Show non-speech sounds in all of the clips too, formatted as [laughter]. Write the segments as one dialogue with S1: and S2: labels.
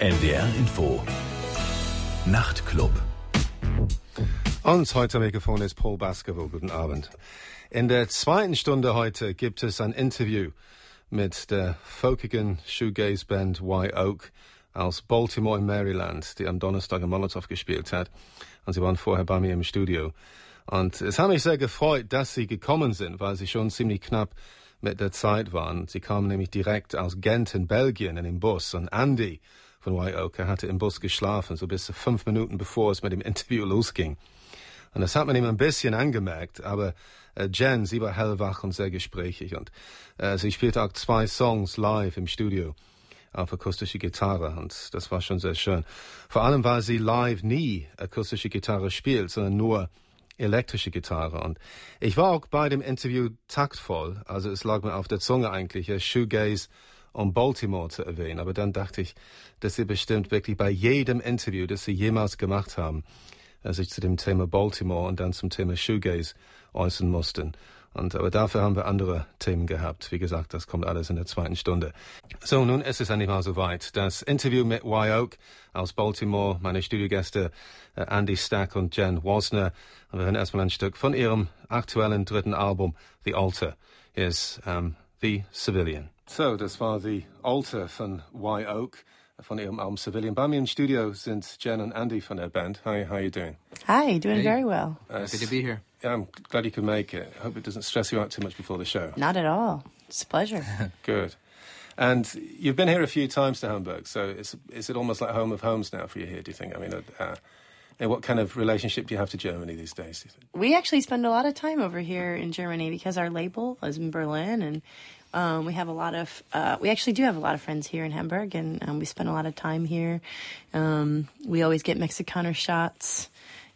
S1: NDR Info. Nachtclub.
S2: Und heute am Mikrofon ist Paul Baskerville. Guten Abend. In der zweiten Stunde heute gibt es ein Interview mit der folkigen Shoegaze-Band Y Oak aus Baltimore in Maryland, die am Donnerstag in Molotow gespielt hat. Und sie waren vorher bei mir im Studio. Und es hat mich sehr gefreut, dass sie gekommen sind, weil sie schon ziemlich knapp mit der Zeit waren. Sie kamen nämlich direkt aus Gent in Belgien in dem Bus. Und Andy von Oak, er hatte im Bus geschlafen, so bis fünf Minuten bevor es mit dem [laughs] Interview losging. Und das hat man ihm ein bisschen angemerkt, aber äh, Jen, sie war hellwach und sehr gesprächig und äh, sie spielte auch zwei Songs live im Studio auf akustische Gitarre und das war schon sehr schön. Vor allem, weil sie live nie akustische Gitarre spielt, sondern nur elektrische Gitarre. Und ich war auch bei dem Interview taktvoll, also es lag mir auf der Zunge eigentlich, äh, Shoegaze und Baltimore zu erwähnen. Aber dann dachte ich, dass sie bestimmt wirklich bei jedem Interview, das sie jemals gemacht haben, sich zu dem Thema Baltimore und dann zum Thema Shoegaze äußern mussten. Und, aber dafür haben wir andere Themen gehabt. Wie gesagt, das kommt alles in der zweiten Stunde. So, nun ist es endlich mal soweit. Das Interview mit Oak aus Baltimore, meine Studiogäste äh, Andy Stack und Jen Wasner. Und wir hören erstmal ein Stück von ihrem aktuellen dritten Album, The Altar. Hier ist um, The Civilian. So, das war The Alter von Wye Oak von ihrem Album Civilian. Bei mir im Studio sind Jen und Andy von der Band. Hi, how are you doing?
S3: Hi, doing
S4: Hey.
S3: very well.
S2: Uh,
S4: Happy to be here.
S2: Yeah, I'm glad you could make it. I hope it doesn't stress you out too much before the show.
S3: Not at all. It's a pleasure. [laughs]
S2: Good. And you've been here a few times to Hamburg, so is, is it almost like home of homes now for you here, do you think? I mean, uh, and what kind of relationship do you have to Germany these days? Do you think?
S3: we actually spend a lot of time over here in Germany because our label is in Berlin, and um, we have a lot of. Uh, we actually do have a lot of friends here in Hamburg, and um, we spend a lot of time here. Um, we always get Mexikaner shots.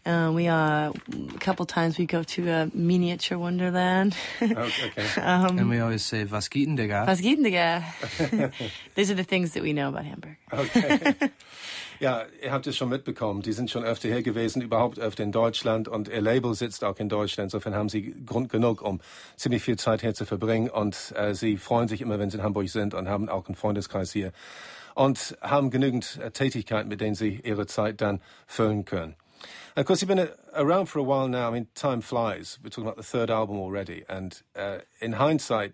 S3: Uh, we uh, a couple times we go to a miniature wonderland.
S2: Oh, okay. [laughs]
S4: and we always say, was geht denn, Digga?
S3: Was geht denn, Digga? [laughs] These are the things that we know about Hamburg.
S2: Okay. [laughs] Ja, ihr habt es schon mitbekommen. Die sind schon öfter hier gewesen, überhaupt öfter in Deutschland und ihr Label sitzt auch in Deutschland. Insofern haben sie Grund genug, um ziemlich viel Zeit hier zu verbringen und äh, sie freuen sich immer, wenn sie in Hamburg sind und haben auch einen Freundeskreis hier und haben genügend äh, Tätigkeiten, mit denen sie ihre Zeit dann füllen können. Of course, you've been around for a while now. I mean, time flies. We're talking about the third album already. And uh, in hindsight,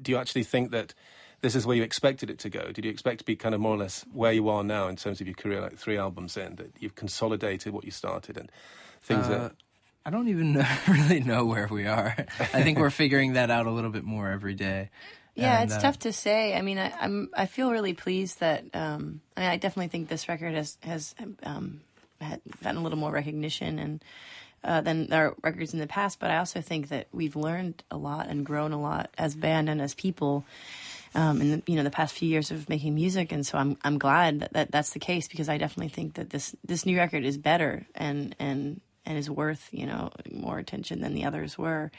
S2: do you actually think that this is where you expected it to go? Did you expect to be kind of more or less where you are now in terms of your career, like three albums in, that you've consolidated what you started and things
S4: Uh,
S2: that.
S4: I don't even [laughs] really know where we are. I think we're figuring that out a little bit more every day.
S3: Yeah,
S4: And,
S3: it's
S4: uh,
S3: tough to say. I mean, I, I'm I feel really pleased that um, I mean I definitely think this record has has um, had gotten a little more recognition and uh, than our records in the past. But I also think that we've learned a lot and grown a lot as band and as people. Um, in the, you know the past few years of making music, and so I'm I'm glad that, that that's the case because I definitely think that this this new record is better and and and is worth you know more attention than the others were,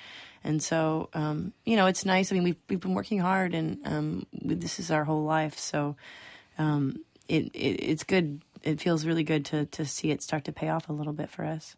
S3: and so um, you know it's nice. I mean we've we've been working hard, and um, we, this is our whole life, so um, it, it it's good. It feels really good to to see it start to pay off a little bit for us.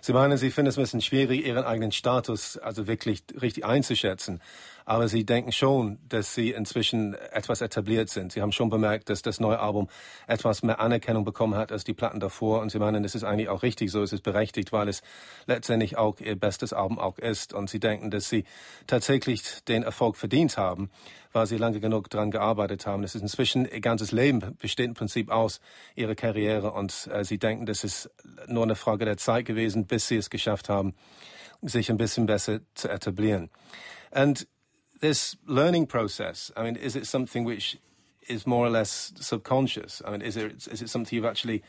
S2: Sie meinen, Sie finden es ein bisschen schwierig, Ihren eigenen Status also wirklich richtig einzuschätzen. Aber Sie denken schon, dass Sie inzwischen etwas etabliert sind. Sie haben schon bemerkt, dass das neue Album etwas mehr Anerkennung bekommen hat als die Platten davor. Und Sie meinen, es ist eigentlich auch richtig so, es ist berechtigt, weil es letztendlich auch Ihr bestes Album auch ist. Und Sie denken, dass Sie tatsächlich den Erfolg verdient haben, weil Sie lange genug daran gearbeitet haben. Es ist inzwischen Ihr ganzes Leben besteht im Prinzip aus Ihrer Karriere. Und äh, Sie denken, das ist nur eine Frage der Zeit gewesen, bis Sie es geschafft haben, sich ein bisschen besser zu etablieren. And this learning process, I mean, is it something which is more or less subconscious? I mean, is it, is it something you've actually,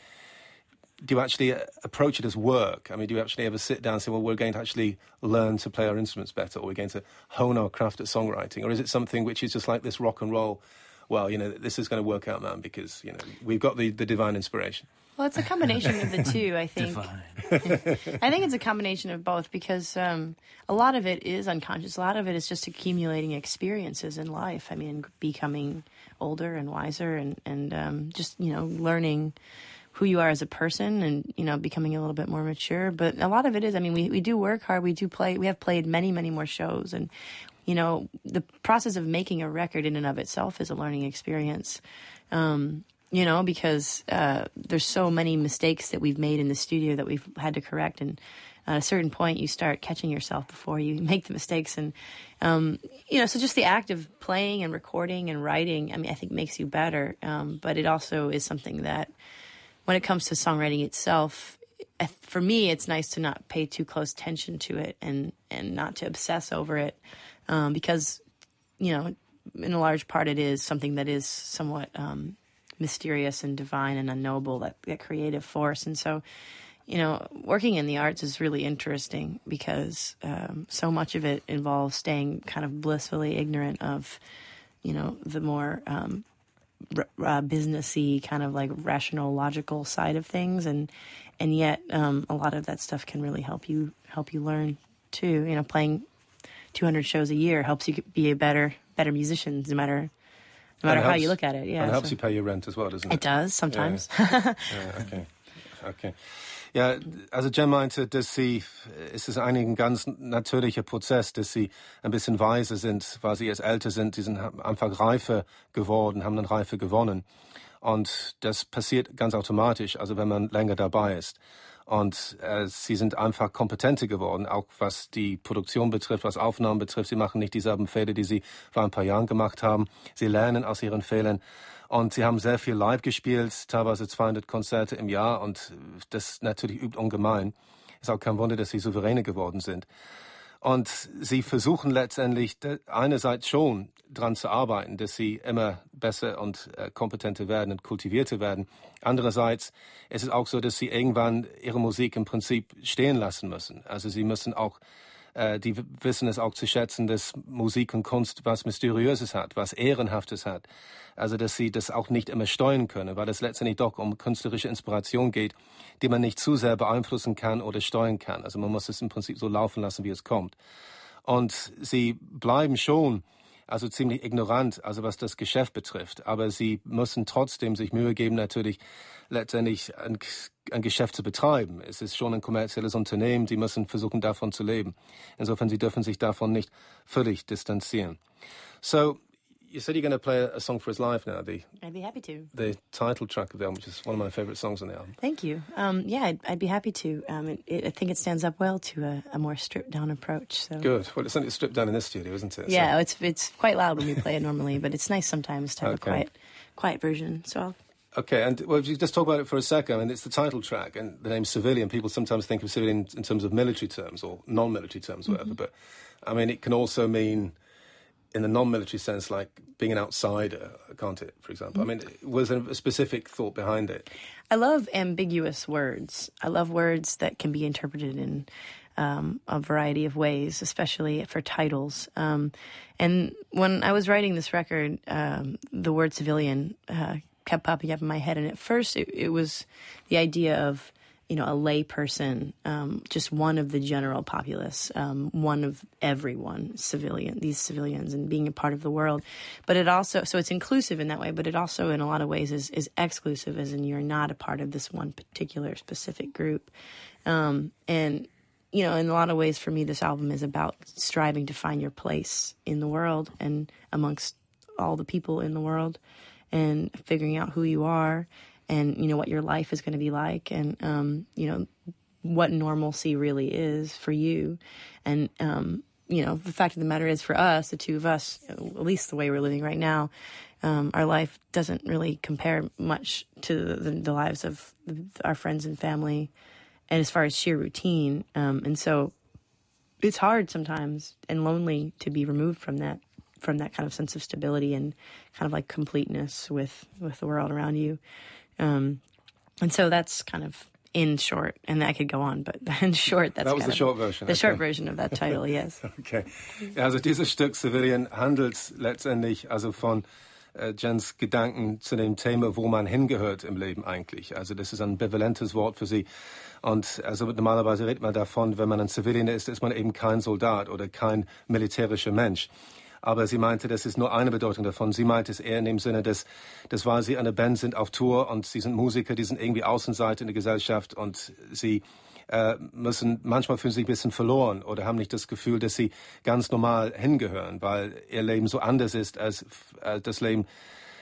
S2: do you actually uh, approach it as work? I mean, do you actually ever sit down and say, well, we're going to actually learn to play our instruments better, or we're going to hone our craft at songwriting? Or is it something which is just like this rock and roll? Well, you know, this is going to work out, man, because, you know, we've got the, the divine inspiration.
S3: Well, it's a combination of the two, I think.
S4: Divine. [laughs]
S3: I think it's a combination of both because um, a lot of it is unconscious. A lot of it is just accumulating experiences in life. I mean, becoming older and wiser and, and um, just, you know, learning who you are as a person and, you know, becoming a little bit more mature. But a lot of it is, I mean, we, we do work hard. We do play, we have played many, many more shows. And, you know, the process of making a record in and of itself is a learning experience. Um, you know, because uh, there's so many mistakes that we've made in the studio that we've had to correct, and at a certain point, you start catching yourself before you [laughs] make the mistakes, and um, you know, so just the act of playing and recording and writing, I mean, I think makes you better, um, but it also is something that, when it comes to songwriting itself, for me, it's nice to not pay too close attention to it and and not to obsess over it, um, because you know, in a large part, it is something that is somewhat um, mysterious and divine and unknowable that, that creative force. And so, you know, working in the arts is really interesting because um, so much of it involves staying kind of blissfully ignorant of, you know, the more um, uh, businessy kind of like rational, logical side of things, and and yet um, a lot of that stuff can really help you help you learn too. You know, playing 200 shows a year helps you be a better better musician, no matter no matter
S2: helps,
S3: how you look at it. Yeah,
S2: and it helps
S3: so.
S2: you pay your rent as well, doesn't it?
S3: It does sometimes.
S2: Ja, ja [laughs] okay. okay. Ja, also Jen meinte, dass sie, es ist eigentlich ein ganz natürlicher Prozess, dass sie ein bisschen weise sind, weil sie jetzt älter sind, sie sind einfach reifer geworden, haben dann Reife gewonnen. Und das passiert ganz automatisch, also wenn man länger dabei ist. Und äh, sie sind einfach kompetenter geworden, auch was die Produktion betrifft, was Aufnahmen betrifft. Sie machen nicht dieselben Fehler, die sie vor ein paar Jahren gemacht haben. Sie lernen aus ihren Fehlern. Und sie haben sehr viel live gespielt, teilweise 200 Konzerte im Jahr. Und das natürlich übt ungemein. Ist auch kein Wunder, dass sie souveräne geworden sind. Und sie versuchen letztendlich einerseits schon dran zu arbeiten, dass sie immer besser und äh, kompetenter werden und kultivierter werden. Andererseits ist es auch so, dass sie irgendwann ihre Musik im Prinzip stehen lassen müssen. Also sie müssen auch äh, die wissen es auch zu schätzen, dass Musik und Kunst was Mysteriöses hat, was Ehrenhaftes hat. Also, dass sie das auch nicht immer steuern können, weil es letztendlich doch um künstlerische Inspiration geht, die man nicht zu sehr beeinflussen kann oder steuern kann. Also man muss es im Prinzip so laufen lassen, wie es kommt. Und sie bleiben schon also ziemlich ignorant, also was das Geschäft betrifft. Aber sie müssen trotzdem sich Mühe geben, natürlich letztendlich ein, ein Geschäft zu betreiben. Es ist schon ein kommerzielles Unternehmen, sie müssen versuchen, davon zu leben. Insofern, sie dürfen sich davon nicht völlig distanzieren. So, you said you're going to play a, song for us live now. The
S3: I'd be happy to.
S2: The title track of the album, which is one of my favorite songs on the album.
S3: Thank you. Um, yeah, I'd, I'd, be happy to. Um, it, it, I think it stands up well to a, a more stripped down approach. So
S2: good. Well, it's only stripped down in this studio, isn't it?
S3: Yeah, so. it's it's quite loud when we play it normally, but it's nice sometimes to have okay. a quiet quiet version. So. I'll,
S2: Okay, and well, if you just talk about it for a second, I mean, it's the title track, and the name civilian. People sometimes think of civilian in terms of military terms or non-military terms, whatever. Mm-hmm. But I mean, it can also mean in the non-military sense, like being an outsider, can't it? For example. I mean, was there a specific thought behind it?
S3: I love ambiguous words. I love words that can be interpreted in um, a variety of ways, especially for titles. Um, and when I was writing this record, um, the word civilian uh, kept popping up in my head. And at first, it, it was the idea of you know, a lay person, um, just one of the general populace, um, one of everyone, civilian, these civilians, and being a part of the world. But it also, so it's inclusive in that way, but it also, in a lot of ways, is, is exclusive, as in you're not a part of this one particular specific group. Um, and, you know, in a lot of ways, for me, this album is about striving to find your place in the world and amongst all the people in the world and figuring out who you are and you know what your life is going to be like and um, you know what normalcy really is for you. And um, you know the fact of the matter is for us the two of us at least the way we're living right now um, our life doesn't really compare much to the, the, lives of our friends and family and as far as sheer routine. Um, and so it's hard sometimes and lonely to be removed from that from that kind of sense of stability and kind of like completeness with with the world around you um, and so that's kind of in short, and I could go on, but [laughs] in short, that's
S2: that was the short version.
S3: The
S2: okay.
S3: short version of that title, [laughs] yes.
S2: okay. Also dieses Stück Civilian handelt letztendlich also von äh, Jens Gedanken zu dem Thema, wo man hingehört im Leben eigentlich. Also das ist ein bevalentes Wort für sie. Und also normalerweise redet man davon, wenn man ein Civilian ist, ist man eben kein Soldat oder kein militärischer Mensch. Aber sie meinte, das ist nur eine Bedeutung davon. Sie meinte es eher in dem Sinne, dass, dass weil sie eine Band sind auf Tour und sie sind Musiker, die sind irgendwie Außenseiter in der Gesellschaft und sie äh, müssen manchmal fühlen sich ein bisschen verloren oder haben nicht das Gefühl, dass sie ganz normal hingehören, weil ihr Leben so anders ist als äh, das Leben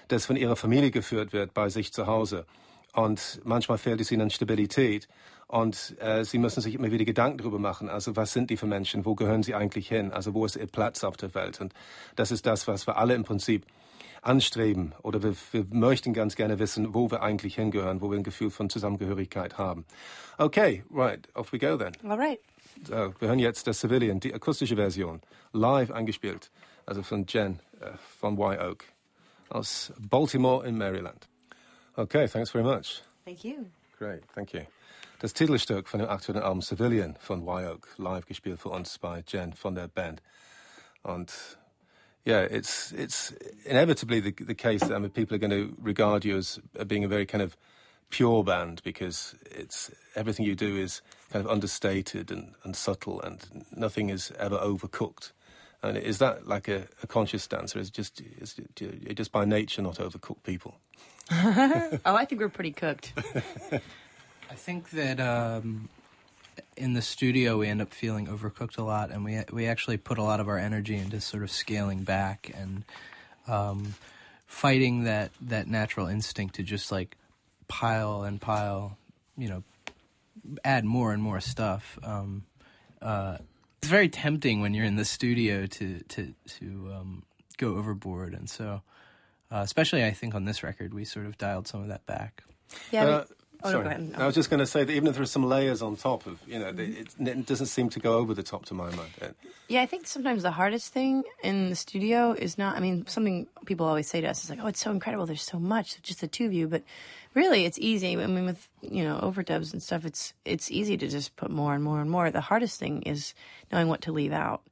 S2: das von ihrer Familie geführt wird bei sich zu Hause. Und manchmal fehlt es ihnen an Stabilität. Und äh, sie müssen sich immer wieder Gedanken darüber machen. Also was sind die für Menschen? Wo gehören sie eigentlich hin? Also wo ist ihr Platz auf der Welt? Und das ist das, was wir alle im Prinzip anstreben. Oder wir, wir möchten ganz gerne wissen, wo wir eigentlich hingehören, wo wir ein Gefühl von Zusammengehörigkeit haben. Okay, right, off we go then.
S3: All right.
S2: So, wir hören jetzt das Civilian, die akustische Version, live eingespielt, also von Jen äh, von Y Oak aus Baltimore in Maryland. Okay, thanks very much.
S3: Thank you.
S2: Great, thank you. Das Titelstück von dem aktuellen Album Civilian von Wye live gespielt für uns bei Jen von der Band. Und yeah, it's it's inevitably the, the case that I mean, people are going to regard you as uh, being a very kind of pure band because it's everything you do is kind of understated and, and subtle and nothing is ever overcooked. And is that like a, a conscious stance, or is it just is it just by nature not overcooked people? [laughs]
S3: oh, I think we're pretty cooked. [laughs]
S4: I think that um, in the studio we end up feeling overcooked a lot, and we we actually put a lot of our energy into sort of scaling back and um, fighting that that natural instinct to just like pile and pile, you know, add more and more stuff. Um, uh, it's very tempting when you're in the studio to to to um, go overboard, and so uh, especially I think on this record we sort of dialed some of that back.
S3: Yeah.
S2: Uh,
S3: we- oh, no,
S2: sorry.
S3: go ahead.
S2: I was just going to say that even if there are some layers on top of, you know, it, it doesn't seem to go over the top to my mind.
S3: Yeah, I think sometimes the hardest thing in the studio is not, I mean, something people always say to us is like, oh, it's so incredible. There's so much, just the two of you. But really, it's easy. I mean, with, you know, overdubs and stuff, it's, it's easy to just put more and more and more. The hardest thing is knowing what to leave out.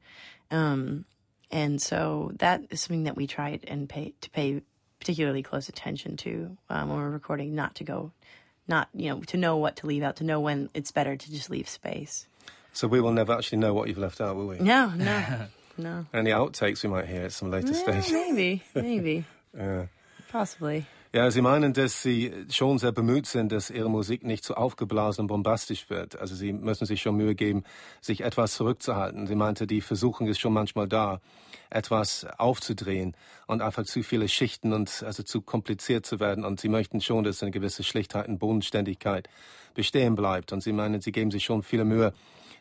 S3: Um, and so that is something that we try and pay, to pay particularly close attention to um, when we're recording, not to go, not, you know, to know what to leave out, to know when it's better to just leave space.
S2: so we will never actually know what you've left out, will we?
S3: No, no, [laughs] no.
S2: Any outtakes we might hear at some later
S3: Yeah,
S2: stage.
S3: maybe, [laughs] maybe,
S2: Ja.
S3: possibly.
S2: Ja, Sie meinen, dass Sie schon sehr bemüht sind, dass Ihre Musik nicht zu aufgeblasen und bombastisch wird. Also Sie müssen sich schon Mühe geben, sich etwas zurückzuhalten. Sie meinte, die Versuchung ist schon manchmal da, etwas aufzudrehen und einfach zu viele Schichten und also zu kompliziert zu werden. Und Sie möchten schon, dass eine gewisse Schlichtheit und Bodenständigkeit bestehen bleibt. Und Sie meinen, Sie geben sich schon viele Mühe,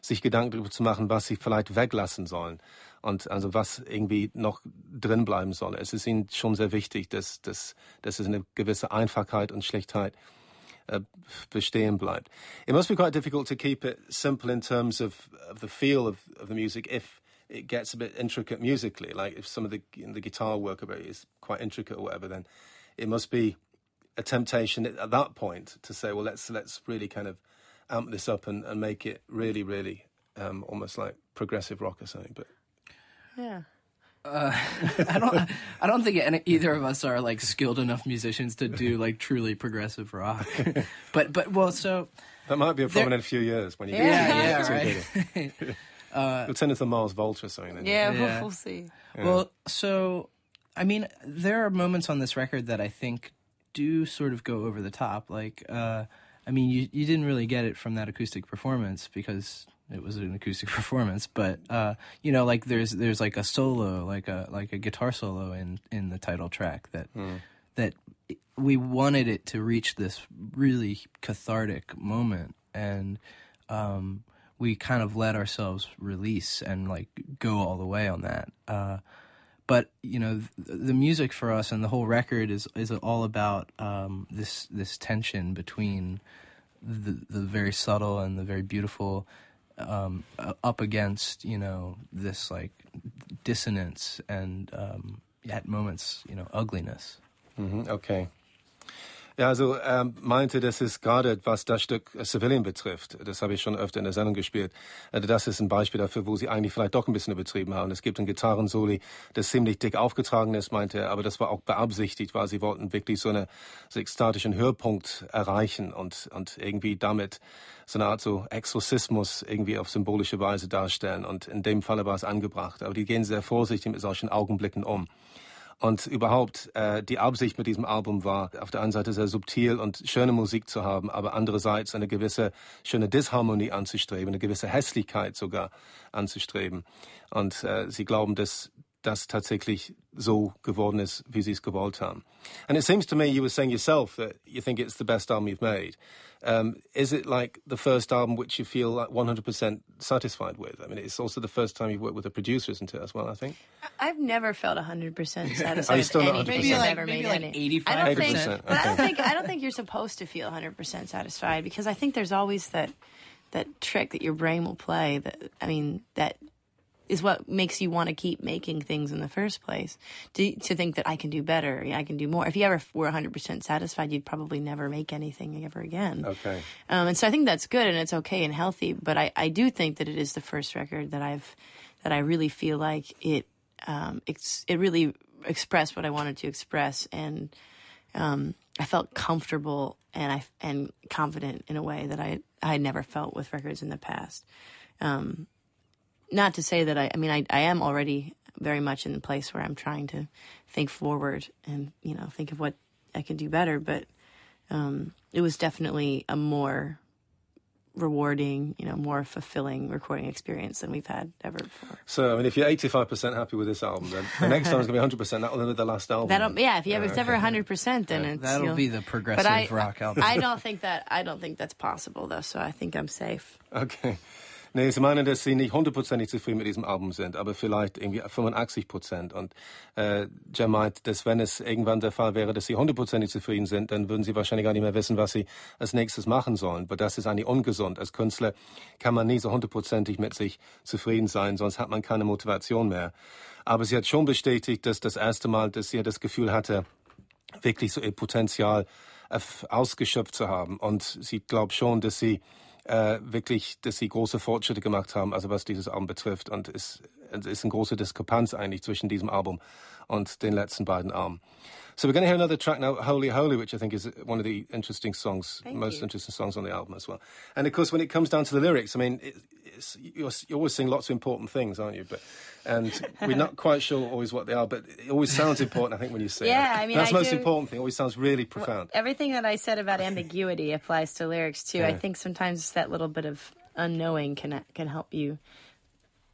S2: sich Gedanken darüber zu machen, was Sie vielleicht weglassen sollen und also was irgendwie noch drin bleiben soll. Es ist ihnen schon sehr wichtig, dass, dass, dass es eine gewisse Einfachheit und Schlichtheit äh, bestehen bleibt. It must be quite difficult to keep it simple in terms of, of the feel of, of the music if it gets a bit intricate musically. Like if some of the, the guitar work about it is quite intricate or whatever, then it must be a temptation at that point to say, well, let's let's really kind of amp this up and, and make it really, really um, almost like progressive rock or something. But
S3: Yeah. [laughs]
S4: I don't. I don't think any, either of us are like skilled enough musicians to do like truly progressive rock. [laughs] but but well, so
S2: that might be a problem
S4: There-
S2: in a few years when you
S4: yeah,
S2: get
S4: yeah,
S2: to
S4: right.
S2: You'll [laughs] turn into Mars Volta or something. Then.
S3: Yeah,
S4: Yeah.
S3: We'll, we'll see.
S4: Well, so I mean, there are moments on this record that I think do sort of go over the top. Like, uh, I mean, you you didn't really get it from that acoustic performance because it was an acoustic [laughs] performance. But uh, you know, like there's there's like a solo, like a like a guitar solo in in the title track that that we wanted it to reach this really cathartic moment and um, we kind of let ourselves release and like go all the way on that uh, but you know th- the music for us and the whole record is is all about um, this this tension between the the very subtle and the very beautiful um, up against you know this like dissonance and um, at moments you know ugliness
S2: Mhm, Okay. Ja, also ähm, meinte, das ist gerade, was das Stück äh, Civilian betrifft, das habe ich schon öfter in der Sendung gespielt, äh, das ist ein Beispiel dafür, wo sie eigentlich vielleicht doch ein bisschen übertrieben haben. Es gibt ein Gitarrensoli, das ziemlich dick aufgetragen ist, meinte er, aber das war auch beabsichtigt, weil sie wollten wirklich so einen ekstatischen Höhepunkt erreichen und, und irgendwie damit so eine Art so Exorzismus irgendwie auf symbolische Weise darstellen. Und in dem Falle war es angebracht. Aber die gehen sehr vorsichtig mit solchen Augenblicken um. Und überhaupt, äh, die Absicht mit diesem Album war, auf der einen Seite sehr subtil und schöne Musik zu haben, aber andererseits eine gewisse schöne Disharmonie anzustreben, eine gewisse Hässlichkeit sogar anzustreben. Und äh, sie glauben, dass das tatsächlich so geworden ist, wie sie es gewollt haben. And it seems to me you were saying yourself that you think it's the best album you've made. Um, is it like the first album which you feel like 100% satisfied with? I mean, it's also the first time you've worked with a producer, isn't it, as well, I think?
S3: I've never felt 100% satisfied [laughs]
S2: Are you still
S3: with
S2: not
S3: anything
S2: 100%?
S3: I've
S2: Maybe
S3: ever
S4: maybe
S3: made.
S4: like
S3: any.
S4: 85%.
S3: I don't think,
S2: 80%,
S3: but I don't think I don't think you're supposed to feel 100% satisfied because I think there's always that that trick that your brain will play that I mean that is what makes you want to keep making things in the first place. To to think that I can do better, I can do more. If you ever were 100% satisfied, you'd probably never make anything ever again.
S2: Okay.
S3: Um, and so I think that's good and it's okay and healthy. But I, I do think that it is the first record that I've that I really feel like it um, it's, it really expressed what I wanted to express and um, I felt comfortable and I and confident in a way that I I had never felt with records in the past. Um, not to say that I I mean I I am already very much in the place where I'm trying to think forward and you know think of what I can do better, but um, it was definitely a more rewarding, you know, more fulfilling recording experience than we've had ever before.
S2: So, I mean, if you're 85% happy with this album, then the next time's going to be 100%. That'll be the last album.
S3: That'll yeah, if you ever it's ever hundred percent, then it's
S4: That'll
S3: you'll-
S4: be the progressive
S3: I,
S4: rock album.
S3: I don't think that I don't think that's possible though, so I think I'm safe.
S2: Okay. Nee, Sie meinen, dass Sie nicht hundertprozentig zufrieden mit diesem Album sind, aber vielleicht irgendwie 85 Prozent. Und äh, Jem meint, dass wenn es irgendwann der Fall wäre, dass Sie hundertprozentig zufrieden sind, dann würden Sie wahrscheinlich gar nicht mehr wissen, was Sie als nächstes machen sollen. Aber das ist eigentlich ungesund. Als Künstler kann man nie so hundertprozentig mit sich zufrieden sein, sonst hat man keine Motivation mehr. Aber sie hat schon bestätigt, dass das erste Mal, dass sie das Gefühl hatte, wirklich so ihr Potenzial erf- ausgeschöpft zu haben. Und sie glaubt schon, dass sie äh, wirklich, dass sie große Fortschritte gemacht haben, also was dieses Album betrifft. Und es ist eine große Diskrepanz eigentlich zwischen diesem Album und den letzten beiden Alben. So we're going to hear another track now, Holy Holy, which I think is one of the interesting songs,
S3: Thank
S2: most
S3: you.
S2: interesting songs on the album as well. And of course, when it comes down to the lyrics, I mean, it, it's, you're, you're always saying lots of important things, aren't you? But and we're not quite sure always what they are, but it always sounds important. I think when you sing.
S3: Yeah,
S2: it.
S3: I mean,
S2: that's
S3: I
S2: the most
S3: do-
S2: important thing. It always sounds really profound.
S3: Everything that I said about ambiguity applies to lyrics too. I think sometimes that little bit of unknowing can can help you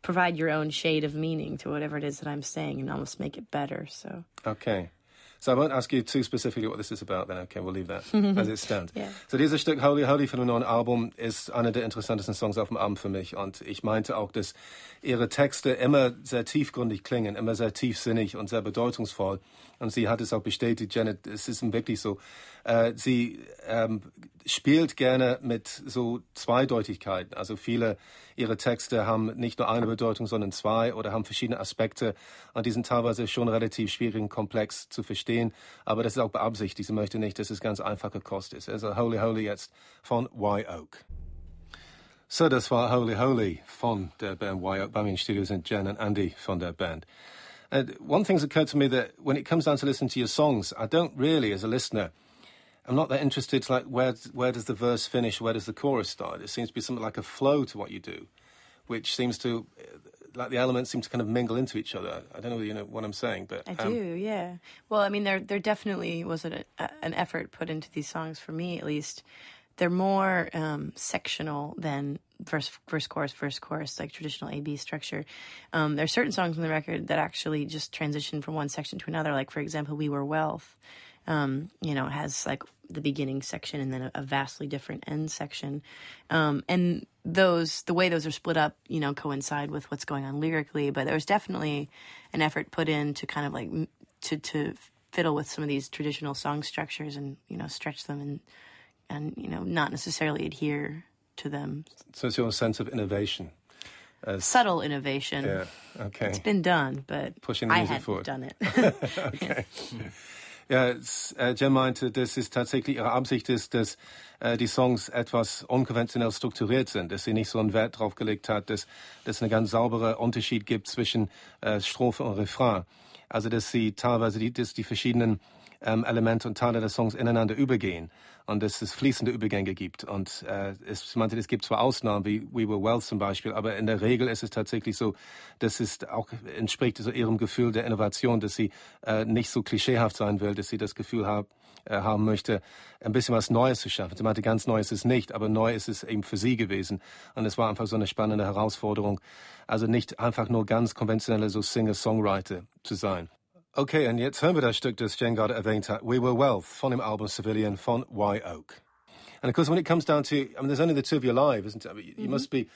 S3: provide your own shade of meaning to whatever it is that I'm saying and almost make it better. So
S2: Okay. So I won't ask you too specifically what this is about then. Okay, we'll leave that as it stands. [laughs]
S3: Yeah.
S2: So dieses Stück Holy Holy von dem neuen Album ist einer der interessantesten Songs auf dem Album für mich. Und ich meinte auch, dass ihre Texte immer sehr tiefgründig klingen, immer sehr tiefsinnig und sehr bedeutungsvoll. Und sie hat es auch bestätigt, Janet, es ist wirklich so. Äh, sie ähm, spielt gerne mit so Zweideutigkeiten. Also viele ihre Texte haben nicht nur eine Bedeutung, sondern zwei oder haben verschiedene Aspekte. Und die sind teilweise schon relativ schwierig und komplex zu verstehen. Aber das ist auch beabsichtigt. Sie möchte nicht, dass es ganz einfache Kost ist. Also Holy Holy jetzt von Y Oak. So, das war Holy Holy von der Band Y Oak. Bei mir in Studio sind Jen und Andy von der Band. And one thing's occurred to me that when it comes down to listening to your songs, I don't really, as a listener, I'm not that interested to like where where does the verse finish, where does the chorus start. It seems to be something like a flow to what you do, which seems to like the elements seem to kind of mingle into each other. I don't know whether you know what I'm saying, but
S3: I
S2: um,
S3: do, yeah. Well, I mean, there there definitely was an, a, an effort put into these songs for me, at least. They're more um, sectional than verse, verse, chorus, verse, chorus, like traditional A B structure. Um, there are certain songs on the record that actually just transition from one section to another. Like, for example, "We Were Wealth." Um, you know, has like the beginning section and then a, vastly different end section. Um, and those, the way those are split up, you know, coincide with what's going on lyrically. But there was definitely an effort put in to kind of like to to fiddle with some of these traditional song structures and you know stretch them and and you know not necessarily adhere to them.
S2: so it's your sense of innovation.
S3: Subtle innovation.
S2: Yeah. Okay.
S3: It's been done, but
S2: Pushing the
S3: I
S2: music forward.
S3: done it. [laughs]
S2: okay. [laughs] [laughs] Ja, es, äh, Jem meinte, dass es tatsächlich ihre Absicht ist, dass äh, die Songs etwas unkonventionell strukturiert sind, dass sie nicht so einen Wert drauf gelegt hat, dass dass eine ganz saubere Unterschied gibt zwischen äh, Strophe und Refrain. Also dass sie teilweise die, dass die verschiedenen ähm, Elemente und Teile der Songs ineinander übergehen und dass es fließende Übergänge gibt. Und äh, es meinte, es gibt zwar Ausnahmen wie We Were Well zum Beispiel, aber in der Regel ist es tatsächlich so, dass es auch entspricht so ihrem Gefühl der Innovation, dass sie äh, nicht so klischeehaft sein will, dass sie das Gefühl hat, äh, haben möchte, ein bisschen was Neues zu schaffen. Sie meinte, ganz neu ist es nicht, aber neu ist es eben für sie gewesen. Und es war einfach so eine spannende Herausforderung. Also nicht einfach nur ganz konventionelle so Singer-Songwriter zu sein. Okay, und jetzt hören wir das Stück, das Jen gerade erwähnt hat, We Were Wealth, von dem Album Civilian von Wye Oak. And of course, when it comes down to, I mean, there's only the two of you live, isn't it? I mean, you mm-hmm. must be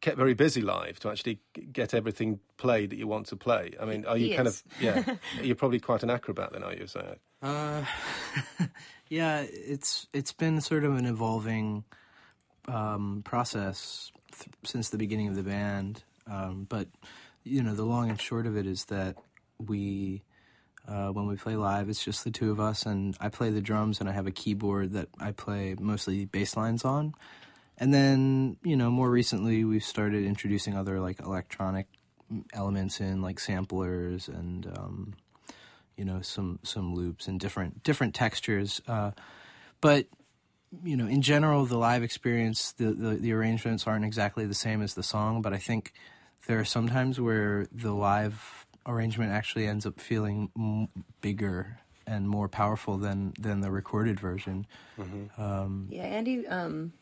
S2: kept very busy live to actually get everything played that you want to play. I mean, are you
S3: he
S2: kind
S3: is.
S2: of, yeah, [laughs] you're probably quite an acrobat then, are you, Sayed?
S4: Uh, [laughs] yeah, it's it's been sort of an evolving um, process th- since the beginning of the band. Um, but you know, the long and short of it is that we uh, when we play live, it's just the two of us, and I play the drums, and I have a keyboard that I play mostly bass lines on. And then, you know, more recently, we've started introducing other like electronic elements in, like samplers and, um, you know, some some loops and different different textures. Uh, but you know, in general, the live experience, the, the the arrangements aren't exactly the same as the song. But I think there are some times where the live arrangement actually ends up feeling m- bigger and more powerful than than the recorded version.
S2: Mm-hmm.
S4: Um,
S3: Yeah, Andy. Um,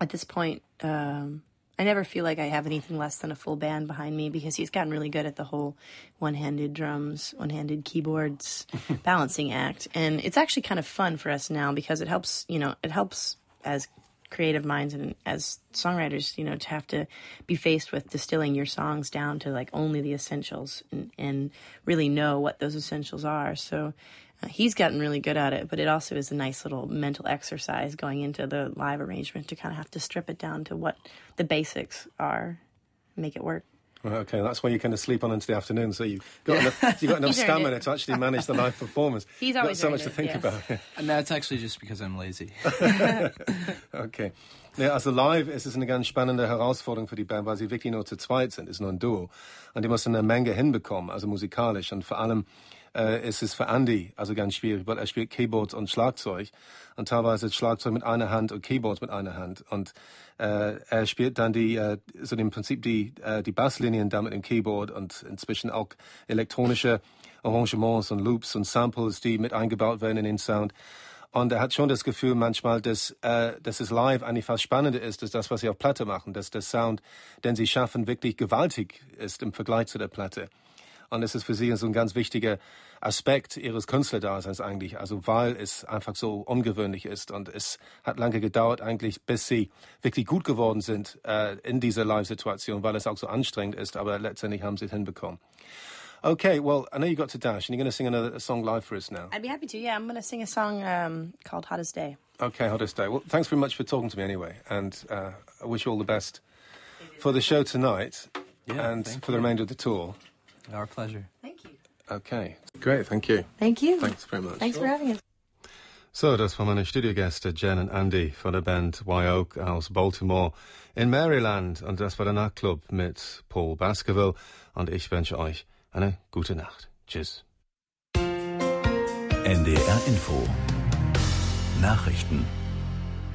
S3: at this point, um, I never feel like I have anything less than a full band behind me because he's gotten really good at the whole one-handed drums, one-handed keyboards [laughs] balancing act, and it's actually kind of fun for us now because it helps. You know, it helps as creative minds and as songwriters, you know, to have to be faced with distilling your songs down to like only the essentials and, and really know what those essentials are. So uh, he's gotten really good at it, but it also is a nice little mental exercise going into the live arrangement to kind of have to strip it down to what the basics are, make it work.
S2: Well, okay, that's why you kind of sleep on into the afternoon, so you've got [laughs] enough, you've got enough stamina to actually manage the live performance. [laughs]
S3: He's
S2: You've got
S3: always
S2: so
S3: earned
S2: much to think
S3: yes.
S2: about. [laughs]
S4: and that's actually just because I'm lazy.
S2: Okay. Ja, also live ist es eine ganz spannende Herausforderung für die Band, weil sie wirklich nur zu zweit sind, ist nur ein Duo. Und die müssen eine Menge hinbekommen, also musikalisch. Und vor allem äh, ist es für Andy also ganz schwierig, weil er spielt Keyboards und Schlagzeug. Und teilweise Schlagzeug mit einer Hand und Keyboards mit einer Hand. Und äh, er spielt dann die, äh, so im Prinzip die, äh, die Basslinien da mit dem Keyboard und inzwischen auch elektronische Arrangements und Loops und Samples, die mit eingebaut werden in den Sound. Und er hat schon das Gefühl manchmal, dass, äh, dass es live eigentlich fast spannender ist, als das, was sie auf Platte machen, dass der Sound, den sie schaffen, wirklich gewaltig ist im Vergleich zu der Platte. Und es ist für sie so ein ganz wichtiger Aspekt ihres Künstlerdaseins eigentlich, also weil es einfach so ungewöhnlich ist. Und es hat lange gedauert eigentlich, bis sie wirklich gut geworden sind äh, in dieser Live-Situation, weil es auch so anstrengend ist, aber letztendlich haben sie es hinbekommen. Okay, well, I know you got to dash, and you're going to sing another song live for us now.
S3: I'd be happy to. Yeah, I'm going to sing a song um, called "Hottest Day."
S2: Okay, hottest day. Well, thanks very much for talking to me anyway, and uh, I wish you all the best for the show tonight
S4: Yeah,
S2: and for the remainder of the tour.
S4: Our pleasure.
S3: Thank you.
S2: Okay, great, thank you.
S3: Thank you.
S2: Thanks very much.
S3: Thanks for having us.
S2: So, das waren meine Studiogäste uh, Jen und Andy von der Band Wye Oak aus Baltimore in Maryland. Und das war der Nachtclub mit Paul Baskerville. Und ich wünsche euch eine gute Nacht. Tschüss.
S1: NDR Info Nachrichten